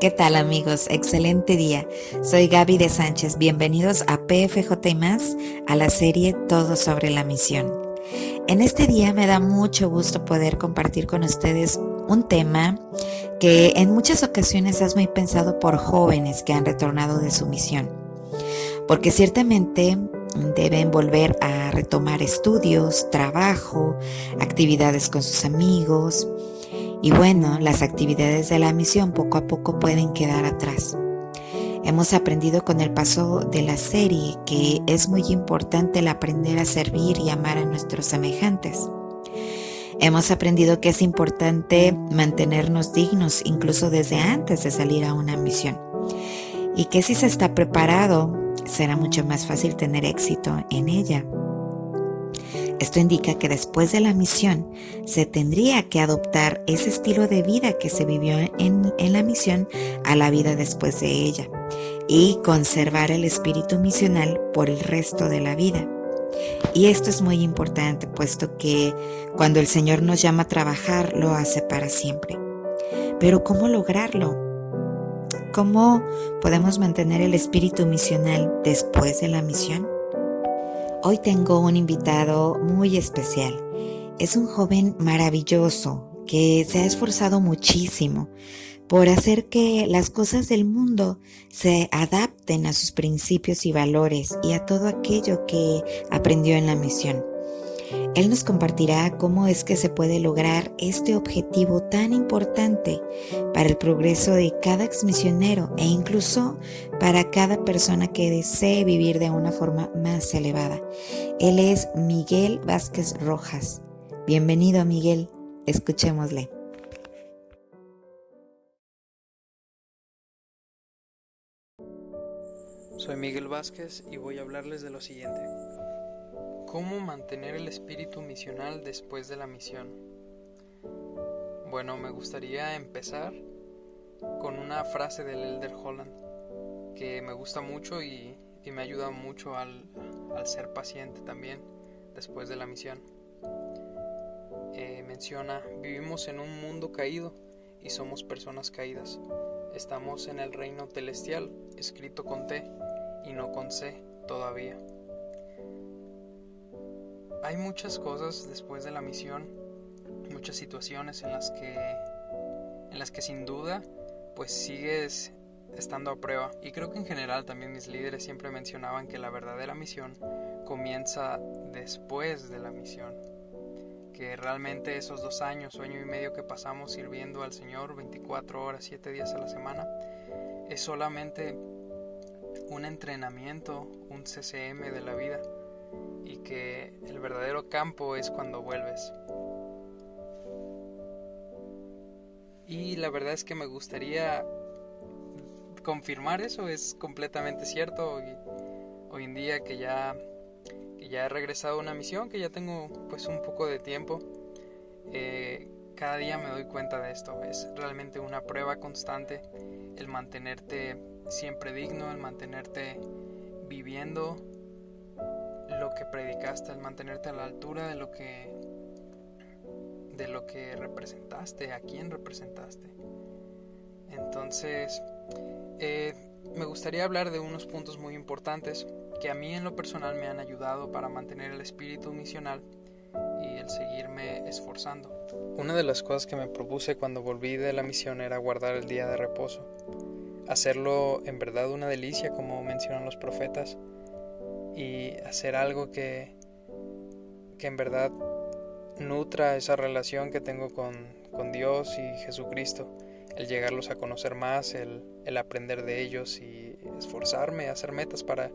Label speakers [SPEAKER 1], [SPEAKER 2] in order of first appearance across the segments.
[SPEAKER 1] ¿Qué tal amigos? Excelente día. Soy Gaby de Sánchez. Bienvenidos a PFJ más, a la serie Todo sobre la misión. En este día me da mucho gusto poder compartir con ustedes un tema que en muchas ocasiones es muy pensado por jóvenes que han retornado de su misión. Porque ciertamente deben volver a retomar estudios, trabajo, actividades con sus amigos, y bueno, las actividades de la misión poco a poco pueden quedar atrás. Hemos aprendido con el paso de la serie que es muy importante el aprender a servir y amar a nuestros semejantes. Hemos aprendido que es importante mantenernos dignos incluso desde antes de salir a una misión. Y que si se está preparado, será mucho más fácil tener éxito en ella. Esto indica que después de la misión se tendría que adoptar ese estilo de vida que se vivió en, la misión a la vida después de ella y conservar el espíritu misional por el resto de la vida. Y esto es muy importante, puesto que cuando el Señor nos llama a trabajar, lo hace para siempre. Pero ¿cómo lograrlo? ¿Cómo podemos mantener el espíritu misional después de la misión? Hoy tengo un invitado muy especial. Es un joven maravilloso que se ha esforzado muchísimo por hacer que las cosas del mundo se adapten a sus principios y valores y a todo aquello que aprendió en la misión. Él nos compartirá cómo es que se puede lograr este objetivo tan importante para el progreso de cada exmisionero e incluso para cada persona que desee vivir de una forma más elevada. Él es Miguel Vázquez Rojas. Bienvenido Miguel, escuchémosle.
[SPEAKER 2] Soy Miguel Vázquez y voy a hablarles de lo siguiente. ¿Cómo mantener el espíritu misional después de la misión? Bueno, me gustaría empezar con una frase del Elder Holland que me gusta mucho y, me ayuda mucho al, ser paciente también después de la misión. Eh, menciona, vivimos en un mundo caído y somos personas caídas. Estamos en el reino celestial, escrito con T y no con C todavía hay muchas cosas después de la misión, muchas situaciones en las que en las que sin duda pues sigues estando a prueba. Y creo que en general también mis líderes siempre mencionaban que la verdadera misión comienza después de la misión. Que realmente esos dos años, año y medio que pasamos sirviendo al Señor 24 horas, 7 días a la semana, es solamente un entrenamiento, un CCM de la vida y que el verdadero campo es cuando vuelves. Y la verdad es que me gustaría confirmar eso, es completamente cierto. Hoy, en día que ya, que ya he regresado a una misión, que ya tengo pues un poco de tiempo, eh, cada día me doy cuenta de esto. Es realmente una prueba constante el mantenerte siempre digno, el mantenerte viviendo lo que predicaste, al mantenerte a la altura de lo que de lo que representaste, a quién representaste. Entonces, eh, me gustaría hablar de unos puntos muy importantes que a mí en lo personal me han ayudado para mantener el espíritu misional y el seguirme esforzando. Una de las cosas que me propuse cuando volví de la misión era guardar el día de reposo. Hacerlo en verdad una delicia, como mencionan los profetas, y hacer algo que, que en verdad nutra esa relación que tengo con, con, Dios y Jesucristo, el llegarlos a conocer más, el, el aprender de ellos y esforzarme, hacer metas para,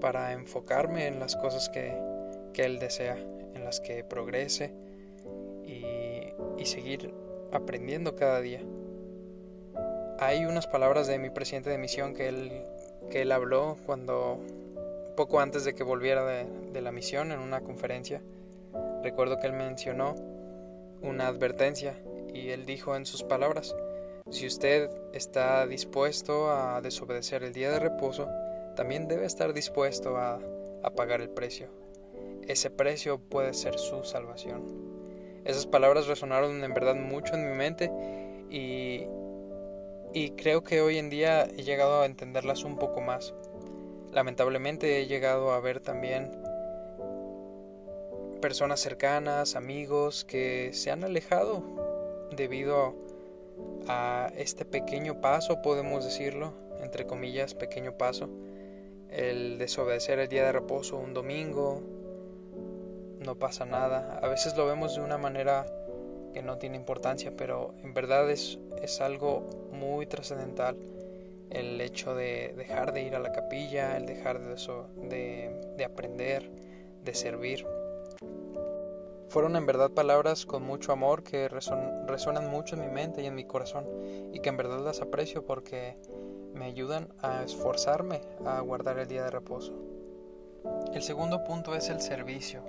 [SPEAKER 2] para enfocarme en las cosas que, que Él desea, en las que progrese y, y seguir aprendiendo cada día. Hay unas palabras de mi presidente de misión que él, que él habló cuando poco antes de que volviera de, la misión en una conferencia, recuerdo que él mencionó una advertencia y él dijo en sus palabras, si usted está dispuesto a desobedecer el día de reposo, también debe estar dispuesto a, pagar el precio. Ese precio puede ser su salvación. Esas palabras resonaron en verdad mucho en mi mente y creo que hoy en día he llegado a entenderlas un poco más. Lamentablemente he llegado a ver también personas cercanas, amigos que se han alejado debido a este pequeño paso, podemos decirlo, entre comillas, pequeño paso, el desobedecer el día de reposo un domingo, no pasa nada. A veces lo vemos de una manera que no tiene importancia, pero en verdad es, es algo muy trascendental el hecho de dejar de ir a la capilla, el dejar de, eso, de, de aprender, de servir. Fueron en verdad palabras con mucho amor que resuenan mucho en mi mente y en mi corazón y que en verdad las aprecio porque me ayudan a esforzarme a guardar el día de reposo. El segundo punto es el servicio.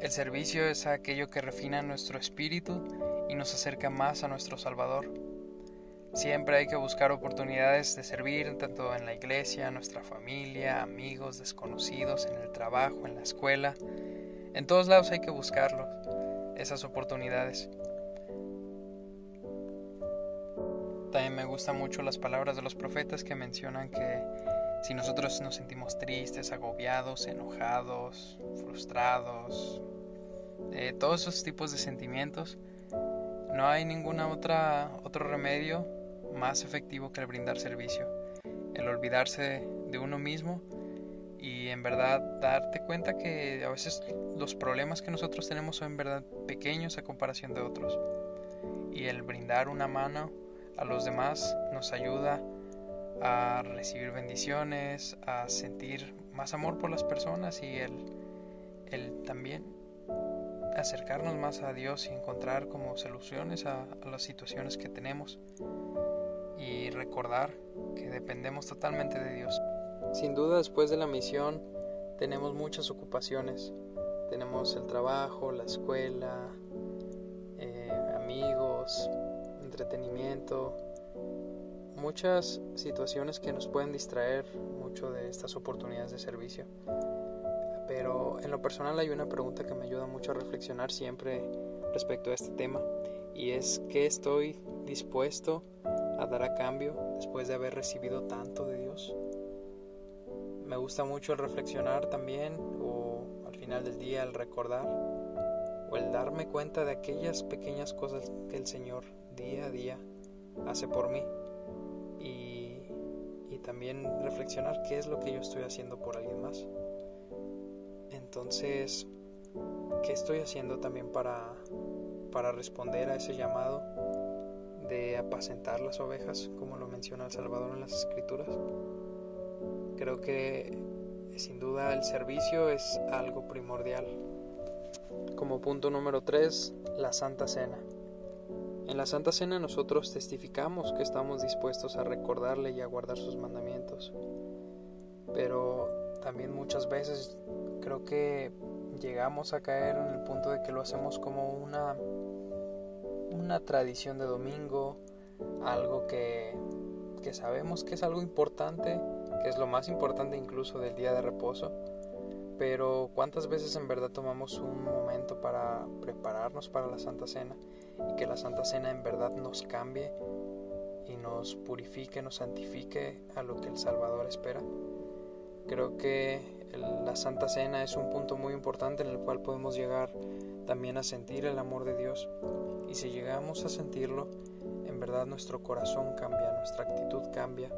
[SPEAKER 2] El servicio es aquello que refina nuestro espíritu y nos acerca más a nuestro Salvador. Siempre hay que buscar oportunidades de servir tanto en la iglesia, nuestra familia, amigos, desconocidos, en el trabajo, en la escuela. En todos lados hay que buscarlos, esas oportunidades. También me gustan mucho las palabras de los profetas que mencionan que si nosotros nos sentimos tristes, agobiados, enojados, frustrados, eh, todos esos tipos de sentimientos, no hay ninguna otra otro remedio más efectivo que el brindar servicio, el olvidarse de uno mismo y en verdad darte cuenta que a veces los problemas que nosotros tenemos son en verdad pequeños a comparación de otros. Y el brindar una mano a los demás nos ayuda a recibir bendiciones, a sentir más amor por las personas y el, el también acercarnos más a Dios y encontrar como soluciones a las situaciones que tenemos y recordar que dependemos totalmente de Dios. Sin duda después de la misión tenemos muchas ocupaciones. Tenemos el trabajo, la escuela, eh, amigos, entretenimiento, muchas situaciones que nos pueden distraer mucho de estas oportunidades de servicio. Pero en lo personal hay una pregunta que me ayuda mucho a reflexionar siempre respecto a este tema y es ¿qué estoy dispuesto dar a cambio después de haber recibido tanto de Dios. Me gusta mucho el reflexionar también o al final del día el recordar o el darme cuenta de aquellas pequeñas cosas que el Señor día a día hace por mí y, y también reflexionar qué es lo que yo estoy haciendo por alguien más. Entonces, ¿qué estoy haciendo también para, para responder a ese llamado? Apacentar las ovejas, como lo menciona el Salvador en las Escrituras. Creo que sin duda el servicio es algo primordial. Como punto número 3, la Santa Cena. En la Santa Cena nosotros testificamos que estamos dispuestos a recordarle y a guardar sus mandamientos. Pero también muchas veces creo que llegamos a caer en el punto de que lo hacemos como una una tradición de domingo, algo que, que sabemos que es algo importante, que es lo más importante incluso del día de reposo, pero ¿cuántas veces en verdad tomamos un momento para prepararnos para la Santa Cena y que la Santa Cena en verdad nos cambie y nos purifique, nos santifique a lo que el Salvador espera? Creo que la Santa Cena es un punto muy importante en el cual podemos llegar también a sentir el amor de Dios. Y si llegamos a sentirlo, en verdad nuestro corazón cambia, nuestra actitud cambia,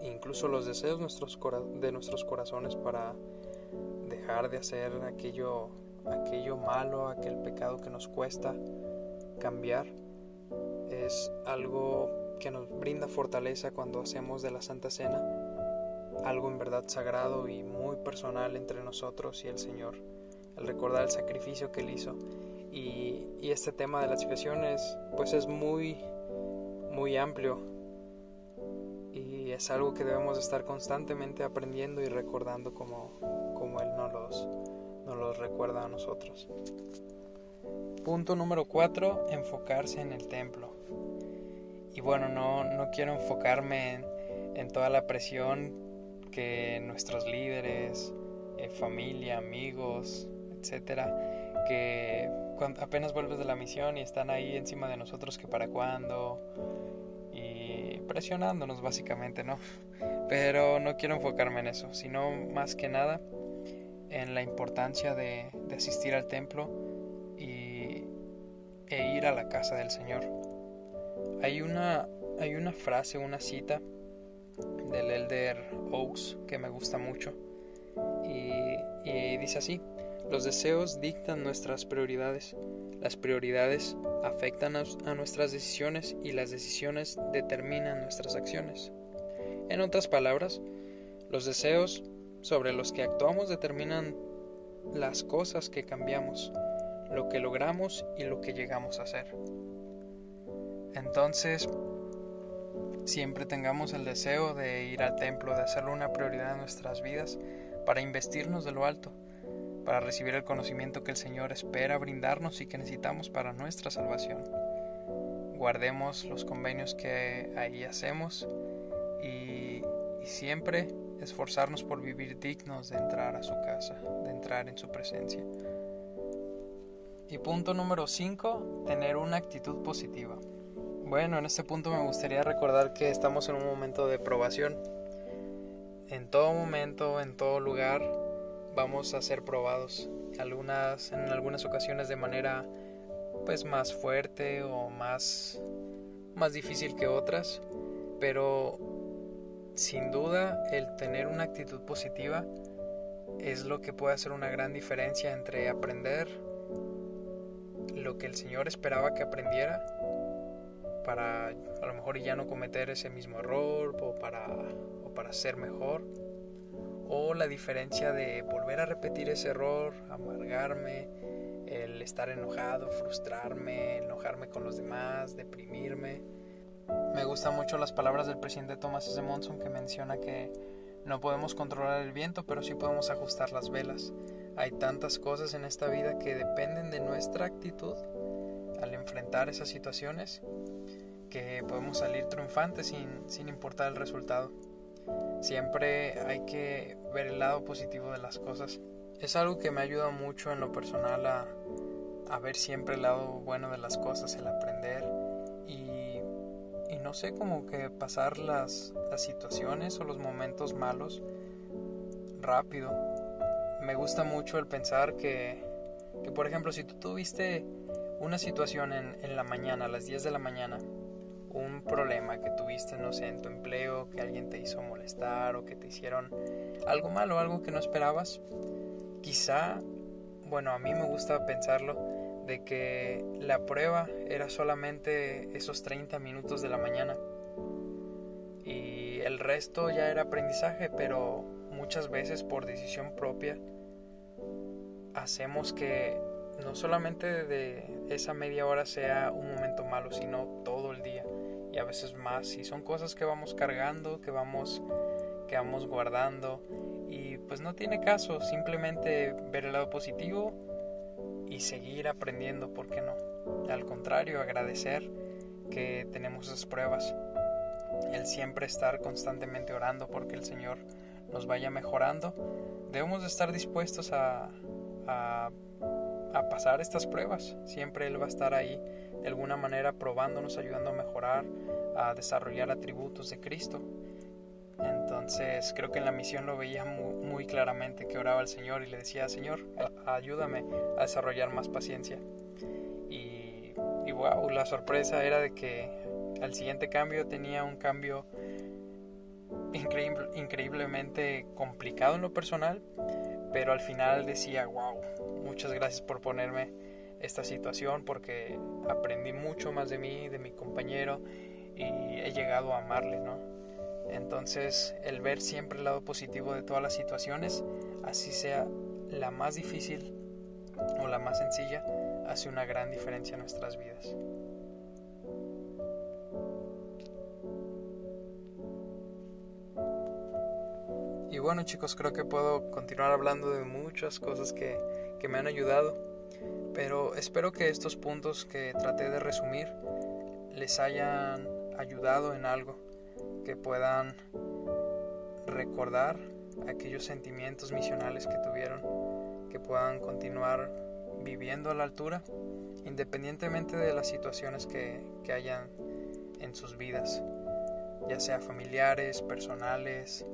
[SPEAKER 2] e incluso los deseos de nuestros corazones para dejar de hacer aquello, aquello malo, aquel pecado que nos cuesta cambiar, es algo que nos brinda fortaleza cuando hacemos de la Santa Cena algo en verdad sagrado y muy personal entre nosotros y el Señor, el recordar el sacrificio que Él hizo y, este tema de las expresiones pues es muy, muy amplio y es algo que debemos estar constantemente aprendiendo y recordando como, como Él nos los, nos los recuerda a nosotros. Punto número 4, enfocarse en el templo. Y bueno, no, no quiero enfocarme en, en, toda la presión que nuestros líderes, eh, familia, amigos, etcétera, que apenas vuelves de la misión y están ahí encima de nosotros que para cuándo y presionándonos básicamente, ¿no? Pero no quiero enfocarme en eso, sino más que nada en la importancia de, asistir al templo y, e ir a la casa del Señor. Hay una, hay una frase, una cita del Elder Oaks que me gusta mucho y, y dice así, los deseos dictan nuestras prioridades, las prioridades afectan a nuestras decisiones y las decisiones determinan nuestras acciones. En otras palabras, los deseos sobre los que actuamos determinan las cosas que cambiamos, lo que logramos y lo que llegamos a hacer. Entonces, siempre tengamos el deseo de ir al templo, de hacerlo una prioridad en nuestras vidas, para investirnos de lo alto, para recibir el conocimiento que el Señor espera brindarnos y que necesitamos para nuestra salvación. Guardemos los convenios que ahí hacemos y, siempre esforzarnos por vivir dignos de entrar a su casa, de entrar en su presencia. Y punto número 5, tener una actitud positiva. Bueno, en este punto me gustaría recordar que estamos en un momento de probación. En todo momento, en todo lugar, vamos a ser probados. Algunas, en algunas ocasiones de manera pues más fuerte o más, más difícil que otras. Pero sin duda, el tener una actitud positiva es lo que puede hacer una gran diferencia entre aprender lo que el Señor esperaba que aprendiera para a lo mejor ya no cometer ese mismo error o para, o para ser mejor o la diferencia de volver a repetir ese error, amargarme, el estar enojado, frustrarme, enojarme con los demás, deprimirme me gustan mucho las palabras del presidente Thomas S. Monson que menciona que no podemos controlar el viento, pero sí podemos ajustar las velas. Hay tantas cosas en esta vida que dependen de nuestra actitud al enfrentar esas situaciones que podemos salir triunfantes sin, sin importar el resultado. Siempre hay que ver el lado positivo de las cosas. Es algo que me ayuda mucho en lo personal a, a ver siempre el lado bueno de las cosas, el aprender no sé, como que pasar las, situaciones o los momentos malos rápido. Me gusta mucho el pensar que, que por ejemplo, si tú tuviste una situación en, en, la mañana, a las 10 de la mañana, un problema que tuviste, no sé, en tu empleo, que alguien te hizo molestar o que te hicieron algo malo, algo que no esperabas, quizá, bueno, a mí me gusta pensarlo, de que la prueba era solamente esos 30 minutos de la mañana y el resto ya era aprendizaje, pero muchas veces por decisión propia hacemos que no solamente de esa media hora sea un momento malo, sino todo el día y a veces más. Y son cosas que vamos cargando, que vamos, que vamos guardando y pues no tiene caso simplemente ver el lado positivo y seguir aprendiendo, ¿por qué no? Al contrario, agradecer que tenemos esas pruebas. El siempre estar constantemente orando porque el Señor nos vaya mejorando. Debemos de estar dispuestos a, a, a pasar estas pruebas. Siempre Él va a estar ahí de alguna manera probándonos, ayudando a mejorar, a desarrollar atributos de Cristo. Entonces creo que en la misión lo veía muy, claramente que oraba al Señor y le decía, Señor, ayúdame a desarrollar más paciencia. Y, y wow, la sorpresa era de que al siguiente cambio tenía un cambio increíble, increíblemente complicado en lo personal, pero al final decía, wow, muchas gracias por ponerme esta situación porque aprendí mucho más de mí, de mi compañero y he llegado a amarle, ¿no? Entonces, el ver siempre el lado positivo de todas las situaciones, así sea la más difícil o la más sencilla, hace una gran diferencia en nuestras vidas. Y bueno chicos, creo que puedo continuar hablando de muchas cosas que, que me han ayudado, pero espero que estos puntos que traté de resumir les hayan ayudado en algo que puedan recordar aquellos sentimientos misionales que tuvieron, que puedan continuar viviendo a la altura, independientemente de las situaciones que, que hayan en sus vidas. ya sea familiares, personales,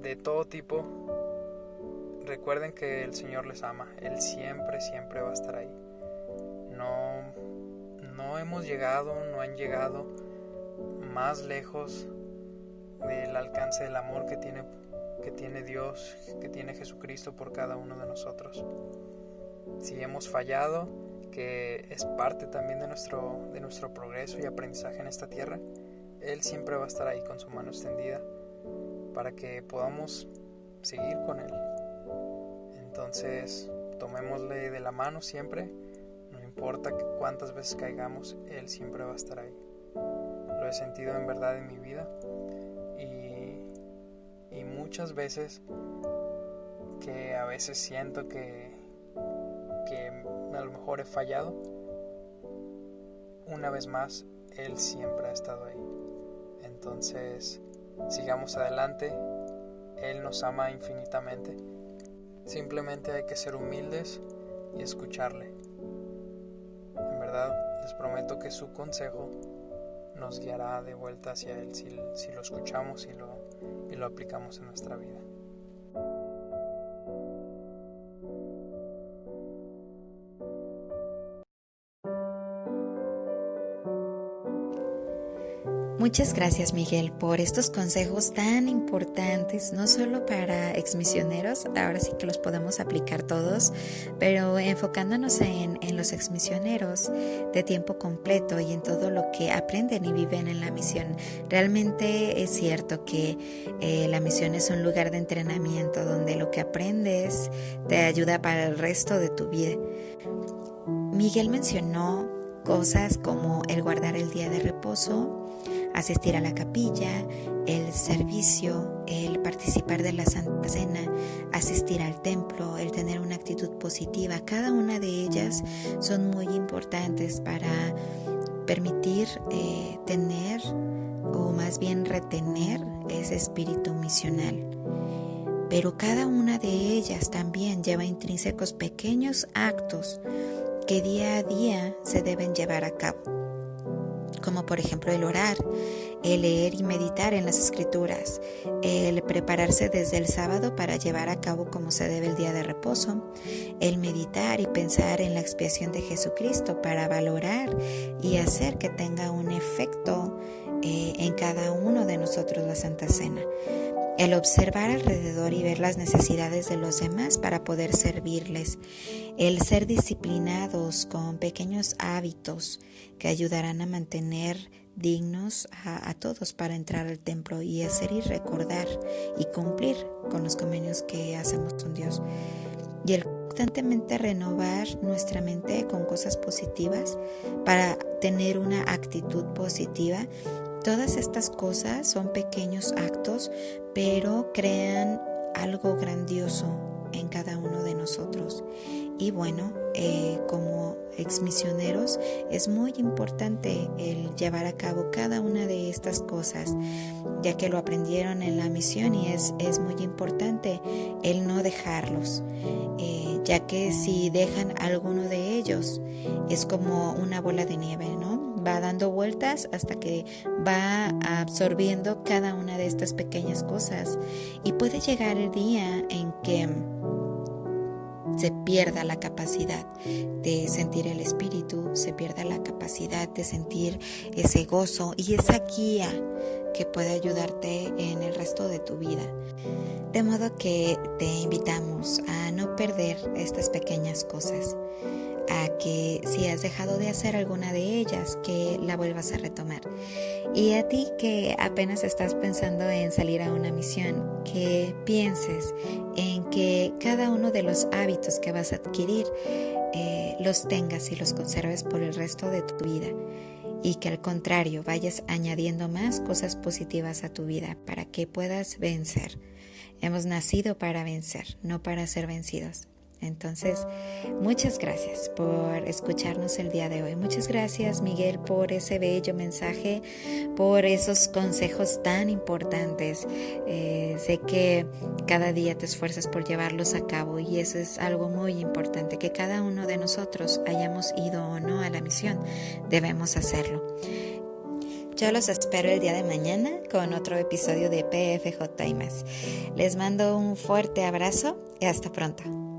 [SPEAKER 2] de todo tipo, recuerden que el Señor les ama, Él siempre, siempre va a estar ahí. No, no hemos llegado, no han llegado más lejos del alcance del amor que tiene, que tiene Dios, que tiene Jesucristo por cada uno de nosotros. Si hemos fallado, que es parte también de nuestro, de nuestro progreso y aprendizaje en esta tierra, Él siempre va a estar ahí con su mano extendida para que podamos seguir con Él. Entonces, tomémosle de la mano siempre, no importa cuántas veces caigamos, Él siempre va a estar ahí. Lo he sentido en verdad en mi vida y, y muchas veces que a veces siento que, que a lo mejor he fallado, una vez más, Él siempre ha estado ahí. Entonces, sigamos adelante, Él nos ama infinitamente. Simplemente hay que ser humildes y escucharle. En verdad, les prometo que su consejo nos guiará de vuelta hacia Él si, lo escuchamos y lo aplicamos en nuestra vida.
[SPEAKER 1] Muchas gracias Miguel por estos consejos tan importantes, no solo para exmisioneros, ahora sí que los podemos aplicar todos, pero enfocándonos en, los exmisioneros de tiempo completo y en todo lo que aprenden y viven en la misión. Realmente es cierto que eh, la misión es un lugar de entrenamiento donde lo que aprendes te ayuda para el resto de tu vida. Miguel mencionó cosas como el guardar el día de reposo, asistir a la capilla, el servicio, el participar de la Santa Cena, asistir al templo, el tener una actitud positiva, cada una de ellas son muy importantes para permitir eh, tener o más bien retener ese espíritu misional. Pero cada una de ellas también lleva intrínsecos pequeños actos que día a día se deben llevar a cabo como por ejemplo el orar, el leer y meditar en las escrituras, el prepararse desde el sábado para llevar a cabo como se debe el día de reposo, el meditar y pensar en la expiación de Jesucristo para valorar y hacer que tenga un efecto eh, en cada uno de nosotros la Santa Cena el observar alrededor y ver las necesidades de los demás para poder servirles, el ser disciplinados con pequeños hábitos que ayudarán a mantener dignos a, todos para entrar al templo y hacer y recordar y cumplir con los convenios que hacemos con Dios. Y el constantemente renovar nuestra mente con cosas positivas para tener una actitud positiva Todas estas cosas son pequeños actos, pero crean algo grandioso en cada uno de nosotros. Y bueno, eh, como exmisioneros es muy importante el llevar a cabo cada una de estas cosas, ya que lo aprendieron en la misión y es, es muy importante el no dejarlos, eh, ya que si dejan alguno de ellos es como una bola de nieve, ¿no? Va dando vueltas hasta que va absorbiendo cada una de estas pequeñas cosas y puede llegar el día en que se pierda la capacidad de sentir el espíritu, se pierda la capacidad de sentir ese gozo y esa guía que puede ayudarte en el resto de tu vida. De modo que te invitamos a no perder estas pequeñas cosas a que si has dejado de hacer alguna de ellas, que la vuelvas a retomar. Y a ti que apenas estás pensando en salir a una misión, que pienses en que cada uno de los hábitos que vas a adquirir eh, los tengas y los conserves por el resto de tu vida y que al contrario vayas añadiendo más cosas positivas a tu vida para que puedas vencer. Hemos nacido para vencer, no para ser vencidos. Entonces, muchas gracias por escucharnos el día de hoy. Muchas gracias, Miguel, por ese bello mensaje, por esos consejos tan importantes. Eh, sé que cada día te esfuerzas por llevarlos a cabo y eso es algo muy importante, que cada uno de nosotros hayamos ido o no a la misión, debemos hacerlo. Yo los espero el día de mañana con otro episodio de PFJ Les mando un fuerte abrazo y hasta pronto.